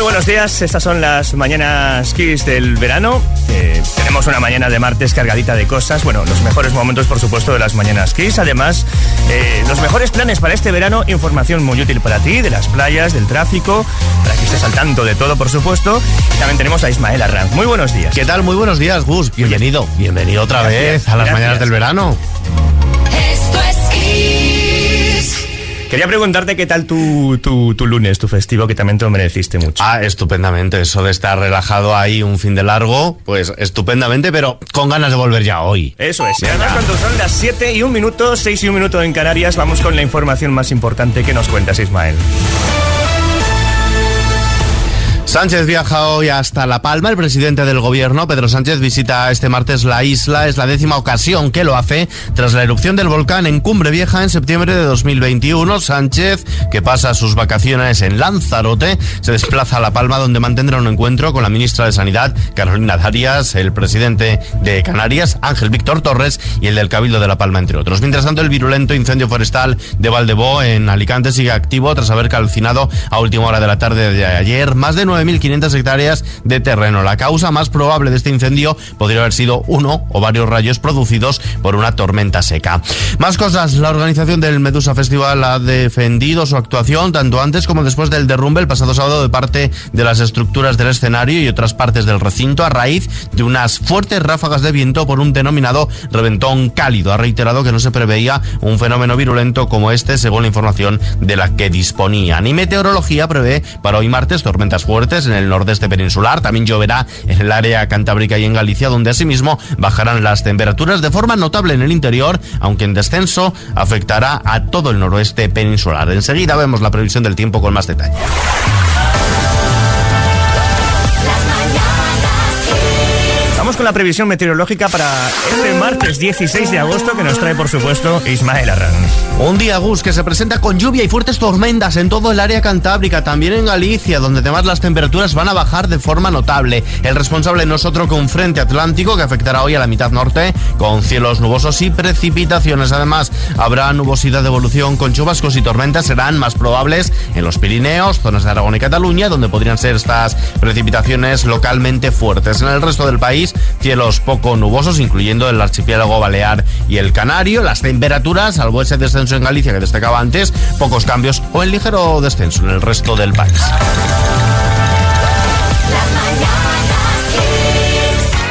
Muy buenos días, estas son las mañanas Kiss del verano. Eh, tenemos una mañana de martes cargadita de cosas. Bueno, los mejores momentos, por supuesto, de las mañanas Kiss. Además, eh, los mejores planes para este verano, información muy útil para ti, de las playas, del tráfico, para que estés al tanto de todo, por supuesto. Y también tenemos a Ismael Arranz. Muy buenos días. ¿Qué tal? Muy buenos días, Gus. Bienvenido. Bienvenido otra vez a las gracias. mañanas del verano. Quería preguntarte qué tal tu, tu, tu lunes, tu festivo, que también te lo mereciste mucho. Ah, estupendamente. Eso de estar relajado ahí un fin de largo, pues estupendamente, pero con ganas de volver ya hoy. Eso es. Y además, cuando son las 7 y un minuto, 6 y un minuto en Canarias, vamos con la información más importante que nos cuentas, Ismael. Sánchez viaja hoy hasta La Palma. El presidente del gobierno, Pedro Sánchez, visita este martes la isla. Es la décima ocasión que lo hace tras la erupción del volcán en Cumbre Vieja en septiembre de 2021. Sánchez, que pasa sus vacaciones en Lanzarote, se desplaza a La Palma donde mantendrá un encuentro con la ministra de Sanidad, Carolina Darias, el presidente de Canarias, Ángel Víctor Torres, y el del Cabildo de La Palma, entre otros. Mientras tanto, el virulento incendio forestal de Valdebó en Alicante sigue activo tras haber calcinado a última hora de la tarde de ayer más de 9.500 hectáreas de terreno. La causa más probable de este incendio podría haber sido uno o varios rayos producidos por una tormenta seca. Más cosas. La organización del Medusa Festival ha defendido su actuación tanto antes como después del derrumbe el pasado sábado de parte de las estructuras del escenario y otras partes del recinto a raíz de unas fuertes ráfagas de viento por un denominado reventón cálido. Ha reiterado que no se preveía un fenómeno virulento como este según la información de la que disponían. Y meteorología prevé para hoy martes tormentas fuertes en el nordeste peninsular. También lloverá en el área cantábrica y en Galicia, donde asimismo bajarán las temperaturas de forma notable en el interior, aunque en descenso afectará a todo el noroeste peninsular. Enseguida vemos la previsión del tiempo con más detalle. Con la previsión meteorológica para este martes 16 de agosto que nos trae, por supuesto, Ismael Arranz. Un día, Gus, que se presenta con lluvia y fuertes tormentas en todo el área cantábrica, también en Galicia, donde además las temperaturas van a bajar de forma notable. El responsable no es otro que un frente atlántico que afectará hoy a la mitad norte, con cielos nubosos y precipitaciones. Además, habrá nubosidad de evolución con chubascos y tormentas, serán más probables en los Pirineos, zonas de Aragón y Cataluña, donde podrían ser estas precipitaciones localmente fuertes. En el resto del país, cielos poco nubosos, incluyendo el archipiélago balear y el canario. Las temperaturas, salvo ese descenso en Galicia que destacaba antes, pocos cambios o en ligero descenso en el resto del país. Las mañanas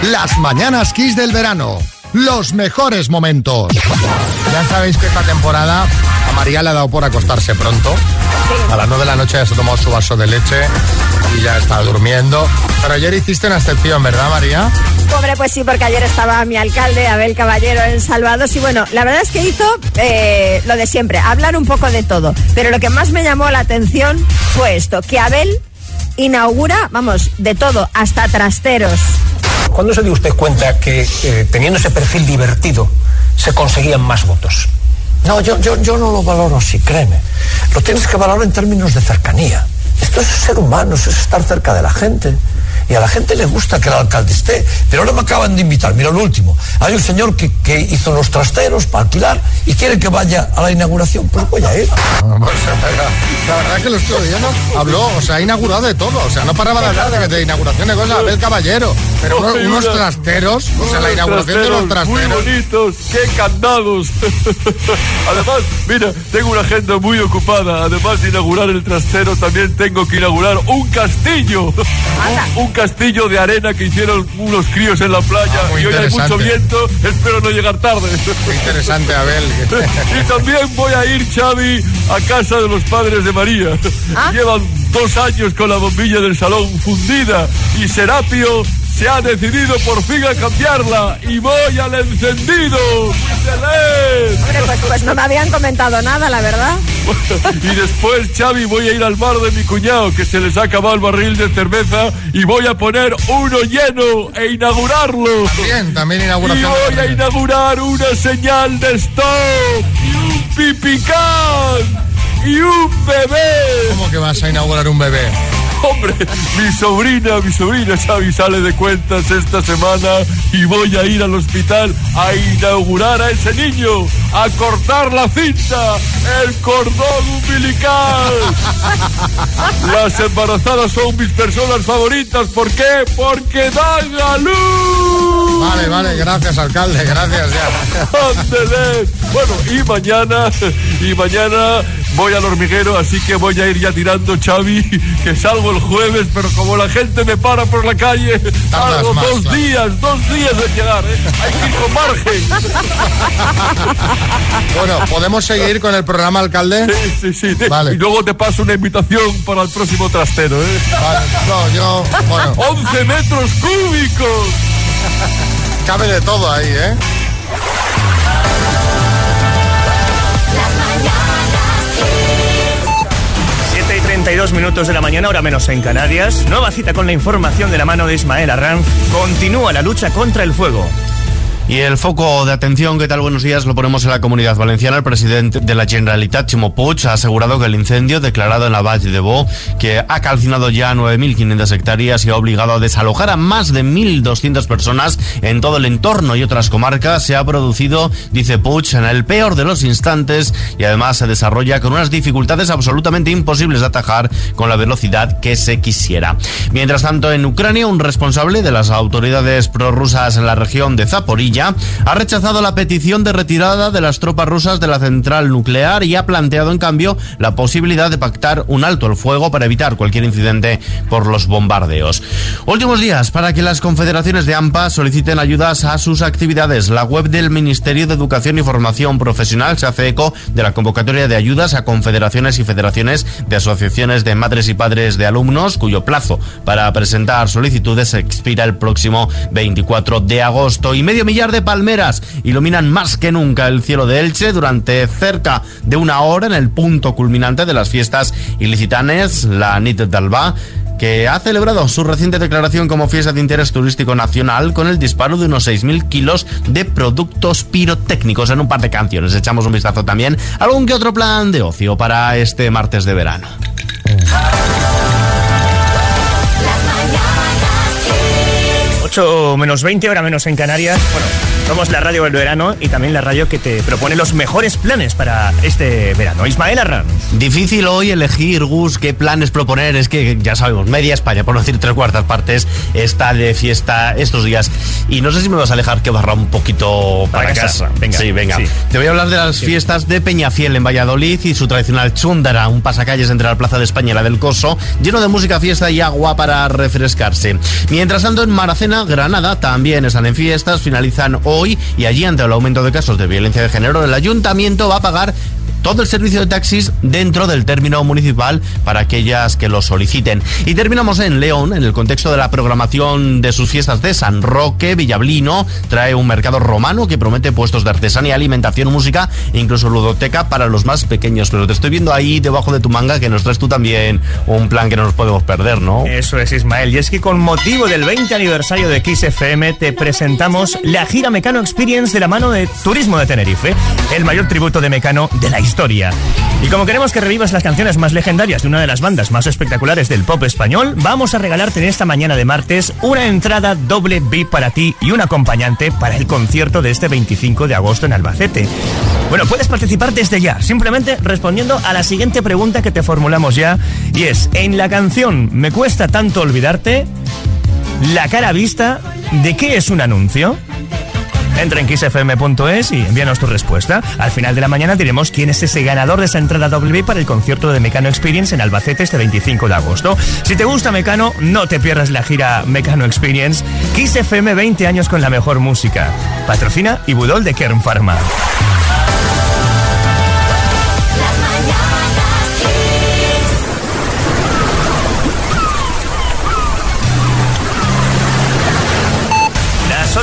Kiss. Las mañanas Kiss del verano. Los mejores momentos. Ya sabéis que esta temporada a María le ha dado por acostarse pronto. A las 9 de la noche ya se ha tomado su vaso de leche y ya está durmiendo. Pero ayer hiciste una excepción, ¿verdad, María? Hombre, pues sí, porque ayer estaba mi alcalde, Abel Caballero, en Salvados. Y bueno, la verdad es que hizo eh, lo de siempre, hablar un poco de todo. Pero lo que más me llamó la atención fue esto, que Abel inaugura, vamos, de todo, hasta trasteros. ¿Cuándo se dio usted cuenta que eh, teniendo ese perfil divertido se conseguían más votos? No, yo, yo, yo no lo valoro así, créeme. Lo tienes que valorar en términos de cercanía. Esto es ser humano, eso es estar cerca de la gente. Y a la gente le gusta que el alcalde esté. Pero ahora me acaban de invitar, mira lo último. Hay un señor que, que hizo los trasteros para alquilar y quiere que vaya a la inauguración. Pues voy a ir. La verdad es que lo estoy viendo. Habló, o sea, ha inaugurado de todo. O sea, no paraba de hablar de, de inauguración de cosas. Abel Caballero. Pero unos, unos trasteros, o sea, la inauguración de los Muy trasteros. bonitos, qué candados. Además, mira, tengo una agenda muy ocupada. Además de inaugurar el trastero, también tengo que inaugurar un castillo. Un, un castillo de arena que hicieron unos críos en la playa. Ah, muy y hoy hay mucho viento, espero no llegar tarde. Qué interesante, Abel. Y también voy a ir, Xavi, a casa de los padres de María. Ah. Llevan dos años con la bombilla del salón fundida y Serapio se ha decidido por fin a cambiarla y voy al encendido. Hombre, pues, pues no me habían comentado nada, la verdad. Y después, Xavi, voy a ir al bar de mi cuñado, que se les ha acabado el barril de cerveza, y voy a poner uno lleno e inaugurarlo. Bien, también Y inauguración. voy a inaugurar una señal de stop, y un pipicán, y un bebé. ¿Cómo que vas a inaugurar un bebé? Hombre, mi sobrina, mi sobrina Xavi sale de cuentas esta semana y voy a ir al hospital a inaugurar a ese niño, a cortar la cinta, el cordón umbilical. Las embarazadas son mis personas favoritas. ¿Por qué? Porque dan a luz. Vale, vale, gracias, alcalde, gracias ya. Bueno, y mañana, y mañana voy al hormiguero, así que voy a ir ya tirando, Xavi, que salgo el jueves, pero como la gente me para por la calle, más, dos claro. días, dos días de llegar, ¿eh? Hay que ir con margen. Bueno, ¿podemos seguir con el programa, alcalde? Sí, sí, sí. Vale. Y luego te paso una invitación para el próximo trastero, ¿eh? Vale, no, yo, bueno, 11 metros cúbicos. cabe de todo ahí, ¿eh? 32 minutos de la mañana, ahora menos en Canarias. Nueva cita con la información de la mano de Ismael Arranz. Continúa la lucha contra el fuego. Y el foco de atención, ¿qué tal? Buenos días, lo ponemos en la comunidad valenciana. El presidente de la Generalitat, Chimo Puig, ha asegurado que el incendio declarado en la Valle de Bo, que ha calcinado ya 9.500 hectáreas y ha obligado a desalojar a más de 1.200 personas en todo el entorno y otras comarcas, se ha producido, dice Puig, en el peor de los instantes y además se desarrolla con unas dificultades absolutamente imposibles de atajar con la velocidad que se quisiera. Mientras tanto, en Ucrania, un responsable de las autoridades prorrusas en la región de Zaporilla ha rechazado la petición de retirada de las tropas rusas de la central nuclear y ha planteado, en cambio, la posibilidad de pactar un alto el fuego para evitar cualquier incidente por los bombardeos. Últimos días para que las confederaciones de AMPA soliciten ayudas a sus actividades. La web del Ministerio de Educación y Formación Profesional se hace eco de la convocatoria de ayudas a confederaciones y federaciones de asociaciones de madres y padres de alumnos, cuyo plazo para presentar solicitudes expira el próximo 24 de agosto. Y medio millar de palmeras iluminan más que nunca el cielo de Elche durante cerca de una hora en el punto culminante de las fiestas ilicitanes, la Nit d'Alba que ha celebrado su reciente declaración como fiesta de interés turístico nacional con el disparo de unos 6.000 kilos de productos pirotécnicos en un par de canciones. Echamos un vistazo también a algún que otro plan de ocio para este martes de verano. 8 menos 20, hora menos en Canarias. Bueno, somos la radio del verano y también la radio que te propone los mejores planes para este verano. Ismael Arranz. Difícil hoy elegir, Gus, qué planes proponer. Es que ya sabemos, media España, por no decir tres cuartas partes, está de fiesta estos días. Y no sé si me vas a alejar que barra un poquito para, Para casa. casa. Venga, Sí, venga. sí. Te voy a hablar de las fiestas de Peñafiel en Valladolid y su tradicional chúndara, un pasacalles entre la Plaza de España y la del Coso, lleno de música, fiesta y agua para refrescarse. Mientras tanto, en Maracena, Granada, también están en fiestas, finalizan hoy y allí, ante el aumento de casos de violencia de género, el ayuntamiento va a pagar todo el servicio de taxis dentro del término municipal para aquellas que lo soliciten. Y terminamos en León, en el contexto de la programación de sus fiestas de San Roque, Villablino, trae un mercado romano que promete puestos de artesanía, alimentación, música e incluso ludoteca para los más pequeños. Pero te estoy viendo ahí debajo de tu manga que nos traes tú también un plan que no nos podemos perder, ¿no? Eso es, Ismael. Y es que con motivo del 20 aniversario de Kiss FM te presentamos la gira Mecano Experience de la mano de Turismo de Tenerife, el mayor tributo de Mecano de la historia. Y como queremos que revivas las canciones más legendarias de una de las bandas más espectaculares del pop español, vamos a regalarte en esta mañana de martes una entrada doble VIP para ti y un acompañante para el concierto de este 25 de agosto en Albacete. Bueno, puedes participar desde ya, simplemente respondiendo a la siguiente pregunta que te formulamos ya, y es, en la canción Me cuesta tanto olvidarte, la cara vista, ¿de qué es un anuncio? Entra en kissfm.es y envíanos tu respuesta. Al final de la mañana diremos quién es ese ganador de esa entrada doble para el concierto de Mecano Experience en Albacete este 25 de agosto. Si te gusta Mecano, no te pierdas la gira Mecano Experience. Kiss FM 20 años con la mejor música. Patrocina y Budol de Kern Pharma.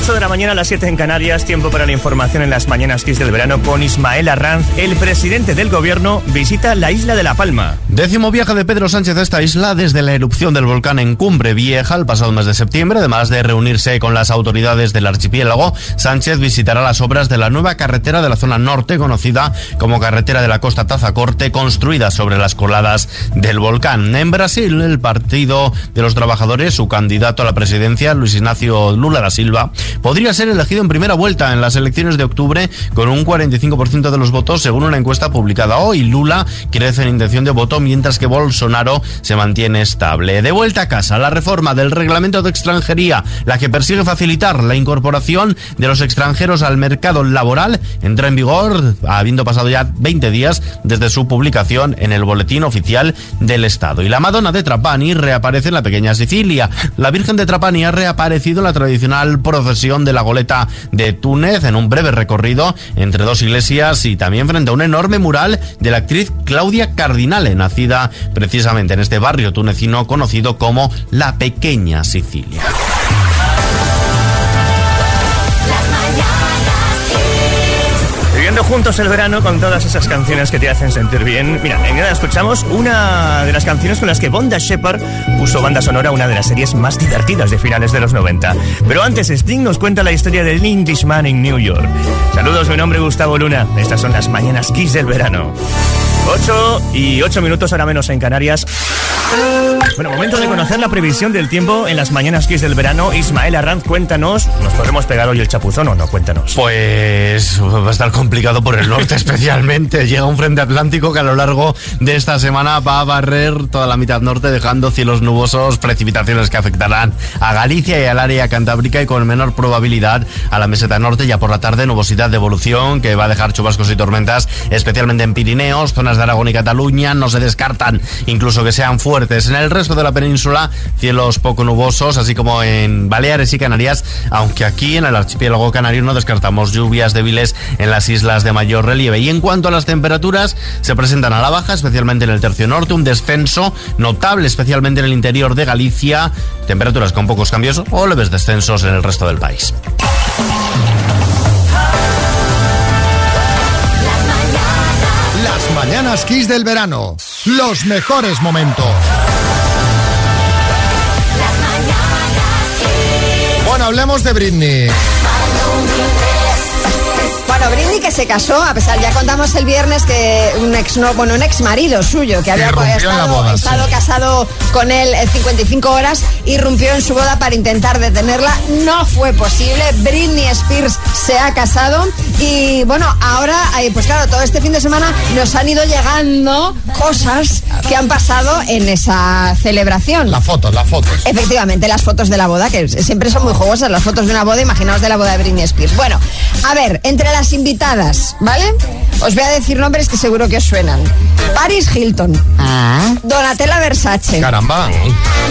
8 de la mañana a las 7 en Canarias, tiempo para la información en las mañanas Kiss del verano con Ismael Arranz. El presidente del gobierno visita la isla de La Palma. Décimo viaje de Pedro Sánchez a esta isla desde la erupción del volcán en Cumbre Vieja el pasado mes de septiembre. Además de reunirse con las autoridades del archipiélago, Sánchez visitará las obras de la nueva carretera de la zona norte, conocida como Carretera de la Costa Tazacorte, construida sobre las coladas del volcán. En Brasil, el Partido de los Trabajadores, su candidato a la presidencia, Luis Ignacio Lula da Silva, podría ser elegido en primera vuelta en las elecciones de octubre con un 45% de los votos, según una encuesta publicada hoy. Lula crece en intención de voto, mientras que Bolsonaro se mantiene estable. De vuelta a casa, la reforma del reglamento de extranjería, la que persigue facilitar la incorporación de los extranjeros al mercado laboral, entra en vigor habiendo pasado ya 20 días desde su publicación en el boletín oficial del Estado. Y la Madonna de Trapani reaparece en la pequeña Sicilia. La Virgen de Trapani ha reaparecido en la tradicional procesión de la goleta de Túnez en un breve recorrido entre dos iglesias y también frente a un enorme mural de la actriz Claudia Cardinale, nacida precisamente en este barrio tunecino conocido como la Pequeña Sicilia. Viviendo juntos el verano con todas esas canciones que te hacen sentir bien. Mira, en nada escuchamos una de las canciones con las que Bonda Shepard puso banda sonora a una de las series más divertidas de finales de los 90. Pero antes, Sting nos cuenta la historia del Englishman en New York. Saludos, mi nombre es Gustavo Luna. Estas son las mañanas Kiss del verano. 8 y 8 minutos ahora menos en Canarias. Bueno, momento de conocer la previsión del tiempo en las mañanas Kiss del verano. Ismael Arranz, cuéntanos. ¿Nos podremos pegar hoy el chapuzón o no? Cuéntanos. Pues va a estar complicado por el norte especialmente. Llega un frente atlántico que a lo largo de esta semana va a barrer toda la mitad norte dejando cielos nubosos, precipitaciones que afectarán a Galicia y al área cantábrica y con menor probabilidad a la meseta norte. Ya por la tarde nubosidad de evolución que va a dejar chubascos y tormentas especialmente en Pirineos, zonas de Aragón y Cataluña. No se descartan incluso que sean fuertes. En el resto de la península cielos poco nubosos así como en Baleares y Canarias, aunque aquí en el archipiélago canario no descartamos lluvias débiles en las islas de mayor relieve. Y en cuanto a las temperaturas, se presentan a la baja, especialmente en el tercio norte, un descenso notable, especialmente en el interior de Galicia, temperaturas con pocos cambios o leves descensos en el resto del país. Mañanas Kiss del verano. Los mejores momentos. Bueno, hablemos de Britney. Que se casó, a pesar, ya contamos el viernes que un ex no, bueno, un ex marido suyo que había estado, boda, sí. estado casado con él eh, 55 horas, irrumpió en su boda para intentar detenerla. No fue posible. Britney Spears se ha casado y bueno, ahora, eh, pues claro, todo este fin de semana nos han ido llegando cosas que han pasado en esa celebración. Las fotos, las fotos. Efectivamente, las fotos de la boda, que siempre son muy jugosas, las fotos de una boda, imaginaos de la boda de Britney Spears. Bueno, a ver, entre las invitadas, ¿vale? Os voy a decir nombres que seguro que os suenan. Paris Hilton, Donatella Versace, Caramba.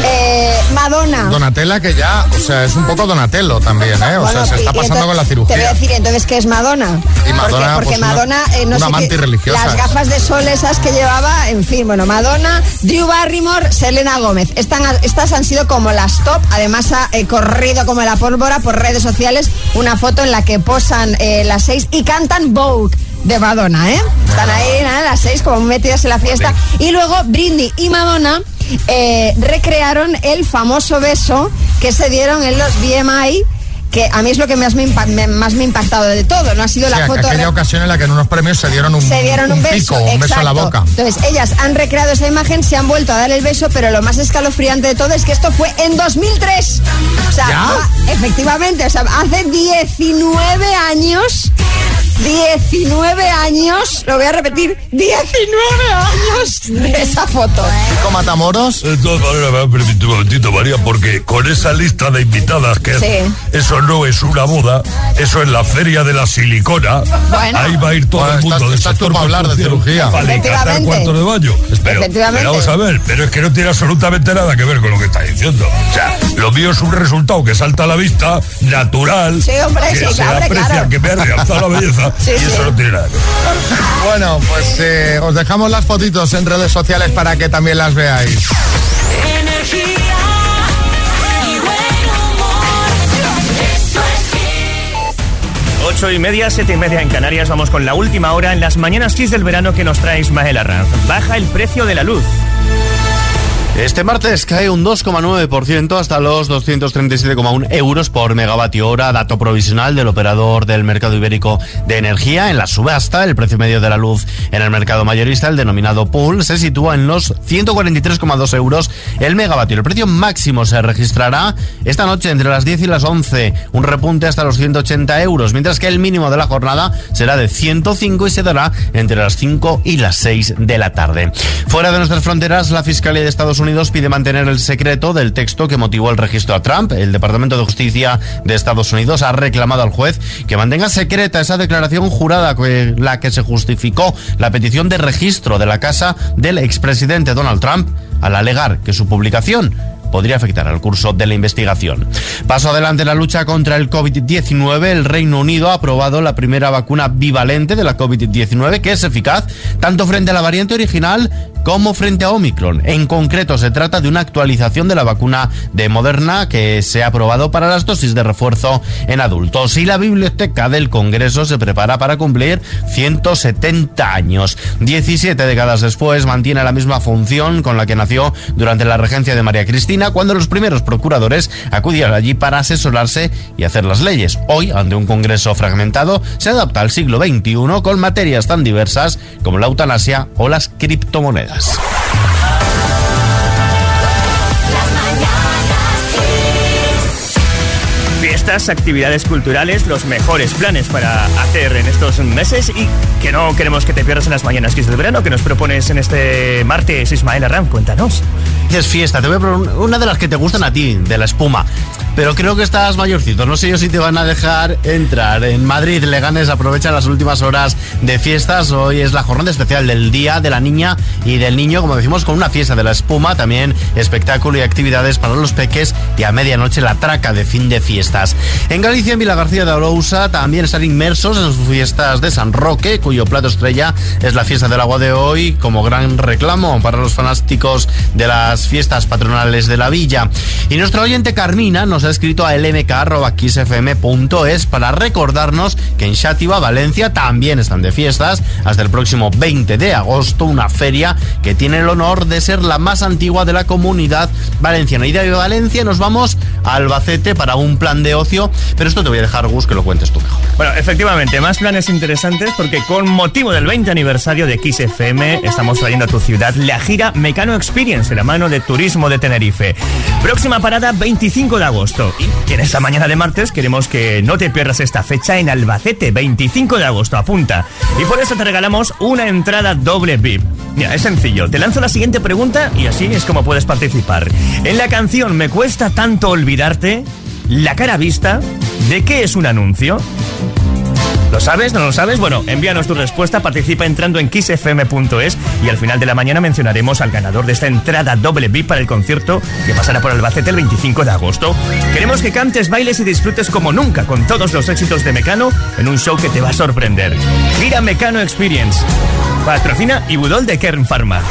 eh, Madonna. Donatella que ya, o sea, es un poco Donatello también, ¿eh? O Bueno, sea, se está pasando entonces- con la Te voy a cirugía. decir, entonces, ¿qué es Madonna? Y Madonna, porque porque pues, una- Madonna, eh, no una sé amante qué- religiosa. Las gafas de sol esas que llevaba, en fin, bueno, Madonna, Drew Barrymore, Selena Gómez. Están, estas han sido como las top. Además, ha eh, corrido como la pólvora por redes sociales una foto en la que posan eh, las seis y cantan Vogue de Madonna, ¿eh? Están ahí, nada, las seis como metidas en la fiesta. Y luego Britney y Madonna eh, recrearon el famoso beso que se dieron en los BMI que a mí es lo que más me, me- más me ha impactado de todo, no ha sido Sí, la foto... aquella ocasión en la que en unos premios se dieron un, se dieron un, beso, pico, un beso a la boca. Entonces, ellas han recreado esa imagen, se han vuelto a dar el beso, pero lo más escalofriante de todo es que esto fue en 2003. O sea, ¿Ya? efectivamente, o sea, hace 19 años. 19 años, lo voy a repetir, 19 años de esa foto. Pico Matamoros. De todas maneras, me permitido un momentito, María, porque con esa lista de invitadas, que Sí. eso no es una boda, eso es la feria de la silicona. Bueno. Ahí va a ir todo Bueno, el mundo estás- del estás tú para hablar de cirugía. Efectivamente. cuartos de baño. Pero, pero vamos a ver, pero es que no tiene absolutamente nada que ver con lo que está diciendo. O sea, lo mío es un resultado que salta a la vista, natural, Sí, hombre, que sí, se hombre, aprecia, claro. que me ha realzado la belleza, Sí, y sí. eso no tiene nada que ver. Bueno, pues eh, os dejamos las fotitos en redes sociales para que también las veáis. Energía y buen humor. Esto es Kiss. Ocho y media, siete y media en Canarias. Vamos con la última hora en las mañanas Kiss del verano que nos trae Ismael Arranz. Baja el precio de la luz. Este martes cae un 2,9% hasta los 237,1 euros por megavatio hora, dato provisional del operador del mercado ibérico de energía. En la subasta, el precio medio de la luz en el mercado mayorista, el denominado pool, se sitúa en los 143,2 euros el megavatio. El precio máximo se registrará esta noche entre las 10 y las 11, un repunte hasta los 180 euros, mientras que el mínimo de la jornada será de 105 y se dará entre las 5 y las 6 de la tarde. Fuera de nuestras fronteras, la Fiscalía de Estados Unidos pide mantener el secreto del texto que motivó el registro a Trump. El Departamento de Justicia de Estados Unidos ha reclamado al juez que mantenga secreta esa declaración jurada que la que se justificó la petición de registro de la casa del expresidente Donald Trump al alegar que su publicación podría afectar al curso de la investigación. Paso adelante la lucha contra el COVID-19. El Reino Unido ha aprobado la primera vacuna bivalente de la COVID-19 que es eficaz tanto frente a la variante original como frente a Omicron. En concreto, se trata de una actualización de la vacuna de Moderna que se ha aprobado para las dosis de refuerzo en adultos. Y la biblioteca del Congreso se prepara para cumplir 170 años. 17 décadas después mantiene la misma función con la que nació durante la regencia de María Cristina, cuando los primeros procuradores acudían allí para asesorarse y hacer las leyes. Hoy, ante un Congreso fragmentado, se adapta al siglo XXI con materias tan diversas como la eutanasia o las criptomonedas. Mañanas. Fiestas, actividades culturales, los mejores planes para hacer en estos meses y que no queremos que te pierdas en las mañanas Kiss del verano que nos propones en este martes, Ismael Arranz. Cuéntanos. Dices fiesta, te voy a proponer una de las que te gustan a ti, de la espuma. Pero creo que estás mayorcito. No sé yo si te van a dejar entrar. En Madrid, Leganes aprovecha las últimas horas de fiestas. Hoy es la jornada especial del Día de la Niña y del Niño, como decimos, con una fiesta de la espuma, también espectáculo y actividades para los peques y a medianoche la traca de fin de fiestas. En Galicia, en Vila García de Arousa, también están inmersos en sus fiestas de San Roque, cuyo plato estrella es la fiesta del agua de hoy, como gran reclamo para los fanáticos de las fiestas patronales de la villa. Y nuestro oyente Carmina nos ha escrito a lmk.xfm.es para recordarnos que en Xátiva, Valencia, también están de fiestas hasta el próximo 20 de agosto, una feria que tiene el honor de ser la más antigua de la comunidad valenciana. Y de Valencia nos vamos a Albacete para un plan de ocio, pero esto te voy a dejar, Gus, que lo cuentes tú mejor. Bueno, efectivamente, más planes interesantes porque con motivo del 20 aniversario de Kiss FM estamos trayendo a tu ciudad la gira Mecano Experience de la mano de Turismo de Tenerife. Próxima parada 25 de agosto. Y en esta mañana de martes queremos que no te pierdas esta fecha en Albacete, 25 de agosto, apunta. Y por eso te regalamos una entrada doble VIP. Mira, es sencillo, te lanzo la siguiente pregunta y así es como puedes participar. En la canción Me cuesta tanto olvidarte, la cara vista, ¿de qué es un anuncio? ¿Lo sabes? ¿No lo sabes? Bueno, envíanos tu respuesta, participa entrando en kissfm.es y al final de la mañana mencionaremos al ganador de esta entrada doble VIP para el concierto que pasará por Albacete el 25 de agosto. Queremos que cantes, bailes y disfrutes como nunca con todos los éxitos de Mecano en un show que te va a sorprender. Gira Mecano Experience. Patrocina y Budol de Kern Pharma.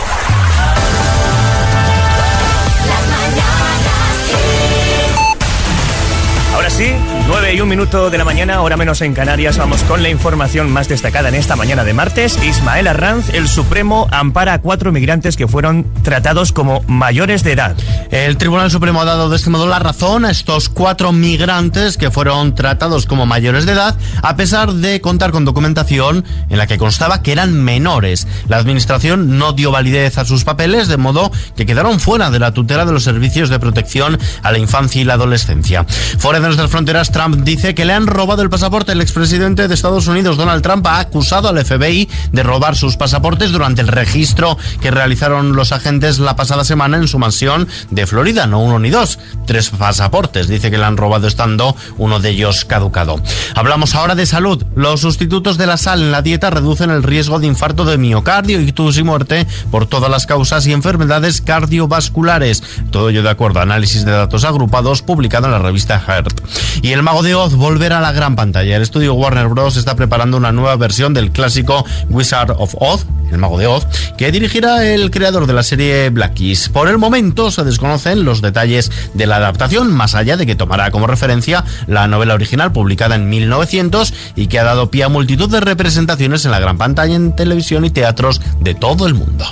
Ahora sí, 9 y un minuto de la mañana, hora menos en Canarias, vamos con la información más destacada en esta mañana de martes. Ismael Arranz, el Supremo, ampara a cuatro migrantes que fueron tratados como mayores de edad. El Tribunal Supremo ha dado de este modo la razón a estos cuatro migrantes que fueron tratados como mayores de edad, a pesar de contar con documentación en la que constaba que eran menores. La Administración no dio validez a sus papeles, de modo que quedaron fuera de la tutela de los servicios de protección a la infancia y la adolescencia. Fuera de nuestras fronteras, dice que le han robado el pasaporte. El expresidente de Estados Unidos, Donald Trump, ha acusado al FBI de robar sus pasaportes durante el registro que realizaron los agentes la pasada semana en su mansión de Florida. No uno ni dos, tres pasaportes. Dice que le han robado estando uno de ellos caducado. Hablamos ahora de salud. Los sustitutos de la sal en la dieta reducen el riesgo de infarto de miocardio, ictus y muerte por todas las causas y enfermedades cardiovasculares. Todo ello de acuerdo a análisis de datos agrupados publicado en la revista Heart. Y el mago de Oz volver a la gran pantalla. El estudio Warner Bros. está preparando una nueva versión del clásico Wizard of Oz, el mago de Oz, que dirigirá el creador de la serie Black Keys. Por el momento se desconocen los detalles de la adaptación, más allá de que tomará como referencia la novela original publicada en 1900 y que ha dado pie a multitud de representaciones en la gran pantalla, en televisión y teatros de todo el mundo.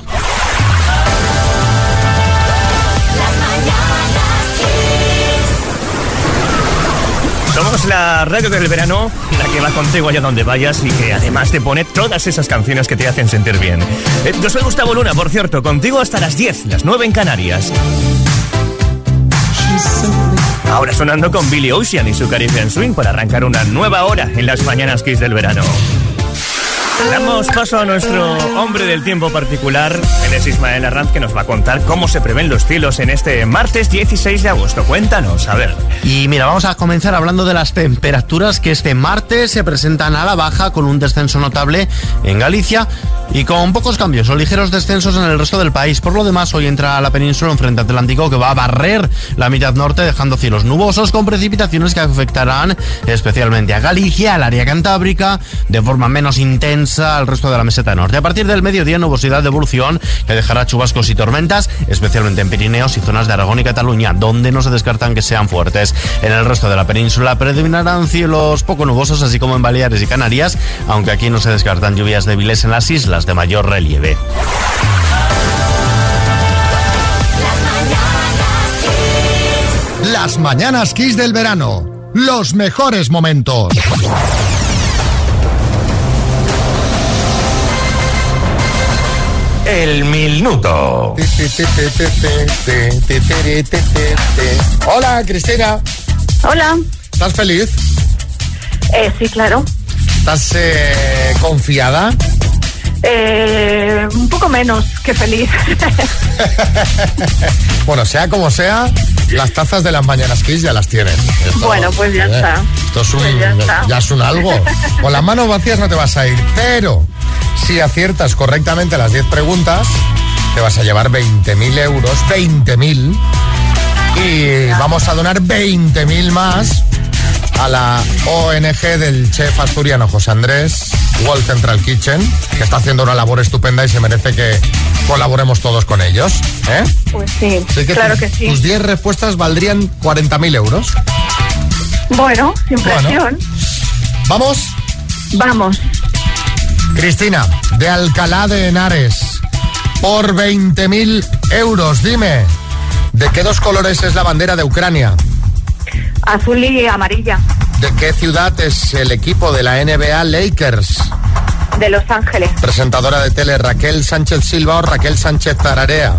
Somos la radio del verano, la que va contigo allá donde vayas y que además te pone todas esas canciones que te hacen sentir bien. Eh, yo soy Gustavo Luna, por cierto, contigo hasta las 10, las 9 en Canarias. Ahora sonando con Billy Ocean y su Caribbean Swing para arrancar una nueva hora en las mañanas Kiss del verano. Damos paso a nuestro hombre del tiempo particular, él es Ismael Arranz, que nos va a contar cómo se prevén los cielos en este martes 16 de agosto. Cuéntanos, a ver. Y mira, vamos a comenzar hablando de las temperaturas que este martes se presentan a la baja con un descenso notable en Galicia y con pocos cambios o ligeros descensos en el resto del país. Por lo demás, hoy entra a la península un frente atlántico que va a barrer la mitad norte dejando cielos nubosos con precipitaciones que afectarán especialmente a Galicia, al área cantábrica, de forma menos intensa al resto de la meseta norte. A partir del mediodía, nubosidad de evolución que dejará chubascos y tormentas, especialmente en Pirineos y zonas de Aragón y Cataluña, donde no se descartan que sean fuertes. En el resto de la península predominarán cielos poco nubosos, así como en Baleares y Canarias, aunque aquí no se descartan lluvias débiles en las islas de mayor relieve. Las mañanas Kiss del verano. Los mejores momentos. El minuto. Hola, Cristina. Hola. ¿Estás feliz? Eh, sí, claro. ¿Estás eh, confiada? Eh, un poco menos que feliz. Bueno, sea como sea, las tazas de las mañanas Kiss ya las tienes. Esto, Bueno, pues ya eh, está. Esto es un, Pues ya está. ya es un algo. Con las manos vacías no te vas a ir, pero si aciertas correctamente las 10 preguntas, te vas a llevar 20.000 euros, 20.000, y vamos a donar 20.000 más a la ONG del chef asturiano José Andrés, World Central Kitchen, que está haciendo una labor estupenda y se merece que colaboremos todos con ellos. ¿eh? Pues sí, Así que claro tus, que sí. tus 10 respuestas valdrían 40.000 euros. Bueno, sin Bueno. presión. Vamos, Vamos. Cristina, de Alcalá de Henares, por 20.000 euros. Dime, ¿de qué dos colores es la bandera de Ucrania? Azul y amarilla. ¿De qué ciudad es el equipo de la NBA Lakers? De Los Ángeles. Presentadora de tele Raquel Sánchez Silva o Raquel Sánchez Tararea.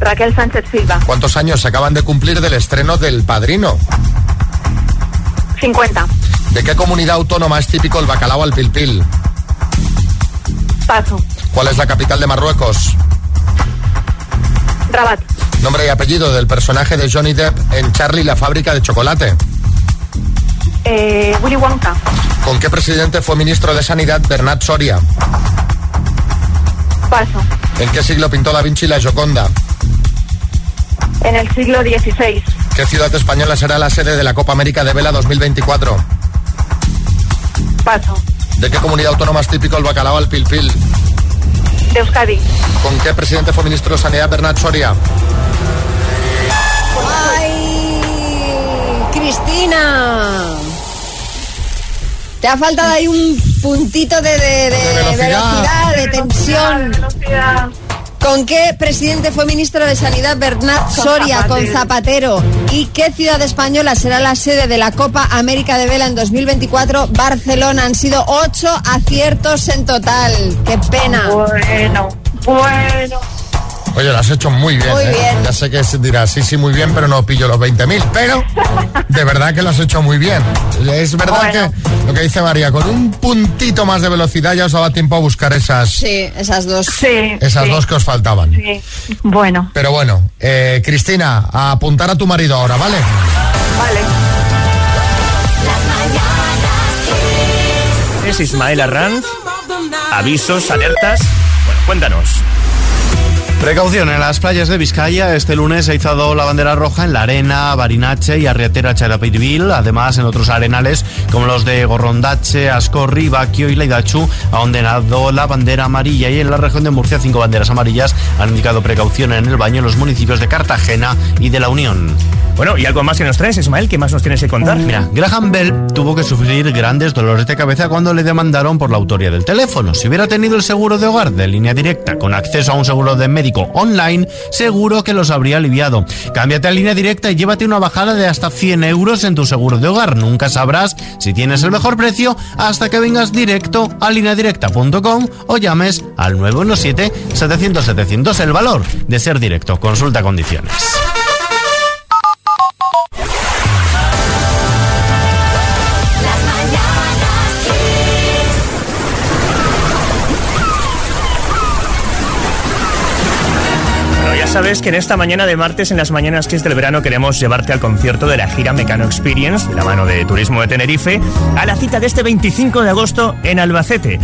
Raquel Sánchez Silva. ¿Cuántos años se acaban de cumplir del estreno del Padrino? 50. ¿De qué comunidad autónoma es típico el bacalao al pilpil? Paso. ¿Cuál es la capital de Marruecos? Rabat. Nombre y apellido del personaje de Johnny Depp en Charlie la fábrica de chocolate. Eh, Willy Wonka. ¿Con qué presidente fue ministro de Sanidad Bernat Soria? Paso. ¿En qué siglo pintó Da Vinci la Gioconda? En el siglo XVI. ¿Qué ciudad española será la sede de la Copa América de Vela 2024? Paso. ¿De qué comunidad autónoma es típico el bacalao al pilpil? De Euskadi. ¿Con qué presidente fue ministro de Sanidad Bernat Soria? ¡Ay! ¡Cristina! Te ha faltado ahí un puntito de, de- de velocidad. velocidad, de tensión. Velocidad. ¿Con qué presidente fue ministro de Sanidad Bernat Soria con. Zapatero? ¿Y qué ciudad española será la sede de la Copa América de Vela en 2024? Barcelona. Han sido ocho aciertos en total. ¡Qué pena! Bueno, bueno. Oye, lo has hecho muy bien. Muy ¿eh? bien. Ya sé que se dirá, sí, sí, muy bien, pero no pillo los 20.000. Pero de verdad que lo has hecho muy bien. Es verdad Bueno. que lo que dice María, con un puntito más de velocidad ya os daba tiempo a buscar esas, Sí, esas dos. Sí. esas sí, dos que os faltaban. Sí. Bueno, Pero bueno, eh, Cristina, a apuntar a tu marido ahora, ¿vale? vale. Es Ismael Arranz. Avisos, alertas. Bueno, cuéntanos. Precaución, en las playas de Vizcaya este lunes se ha izado la bandera roja en la arena, Barinache y Arriatera Charapirvil, además en otros arenales como los de Gorrondache, Ascorri, Baquio y Leidachu, ha ondenado la bandera amarilla y en la región de Murcia cinco banderas amarillas han indicado precaución en el baño en los municipios de Cartagena y de La Unión. Bueno, y algo más que nos traes, Ismael, ¿qué más nos tienes que contar? Mira, Graham Bell tuvo que sufrir grandes dolores de cabeza cuando le demandaron por la autoría del teléfono. Si hubiera tenido el seguro de hogar de línea directa con acceso a un seguro de médico online, seguro que los habría aliviado. Cámbiate a línea directa y llévate una bajada de hasta 100 euros en tu seguro de hogar. Nunca sabrás si tienes el mejor precio hasta que vengas directo a lineadirecta.com o llames al 917-700-700. El valor de ser directo. Consulta condiciones. Sabes que en esta mañana de martes, en las mañanas que es del verano, queremos llevarte al concierto de la gira Mecano Experience, de la mano de Turismo de Tenerife, a la cita de este 25 de agosto en Albacete.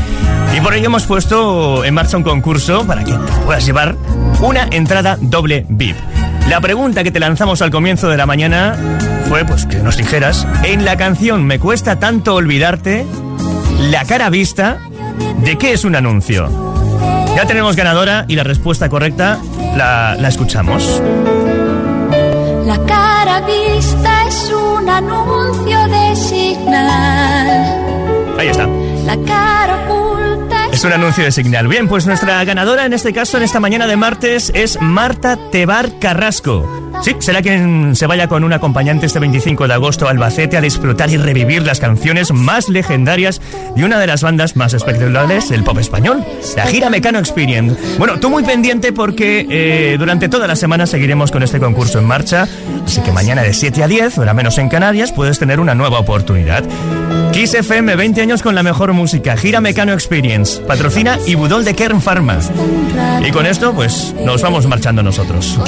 Y por ello hemos puesto en marcha un concurso para que te puedas llevar una entrada doble VIP. La pregunta que te lanzamos al comienzo de la mañana fue pues que nos dijeras, en la canción Me cuesta tanto olvidarte, la cara vista, ¿de qué es un anuncio? Ya tenemos ganadora y la respuesta correcta la, la escuchamos. La cara vista es un anuncio de signal. Ahí está. La cara oculta Es un anuncio de Signal. Bien, pues nuestra ganadora en este caso, en esta mañana de martes, es Marta Tebar Carrasco. Sí, será quien se vaya con un acompañante este 25 de agosto a Albacete a disfrutar y revivir las canciones más legendarias de una de las bandas más espectaculares del pop español, la gira Mecano Experience. Bueno, tú muy pendiente porque eh, durante toda la semana seguiremos con este concurso en marcha, así que mañana de 7 a 10, hora menos en Canarias, puedes tener una nueva oportunidad. Kiss FM, 20 años con la mejor música, gira Mecano Experience, patrocina y Budol de Kern Pharma. Y con esto, pues, nos vamos marchando nosotros.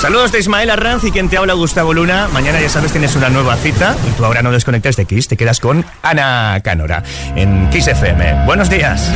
Saludos de Ismael Arranz y quien te habla Gustavo Luna. Mañana ya sabes tienes una nueva cita y tú ahora no desconectas de Kiss, te quedas con Ana Canora en Kiss FM. Buenos días.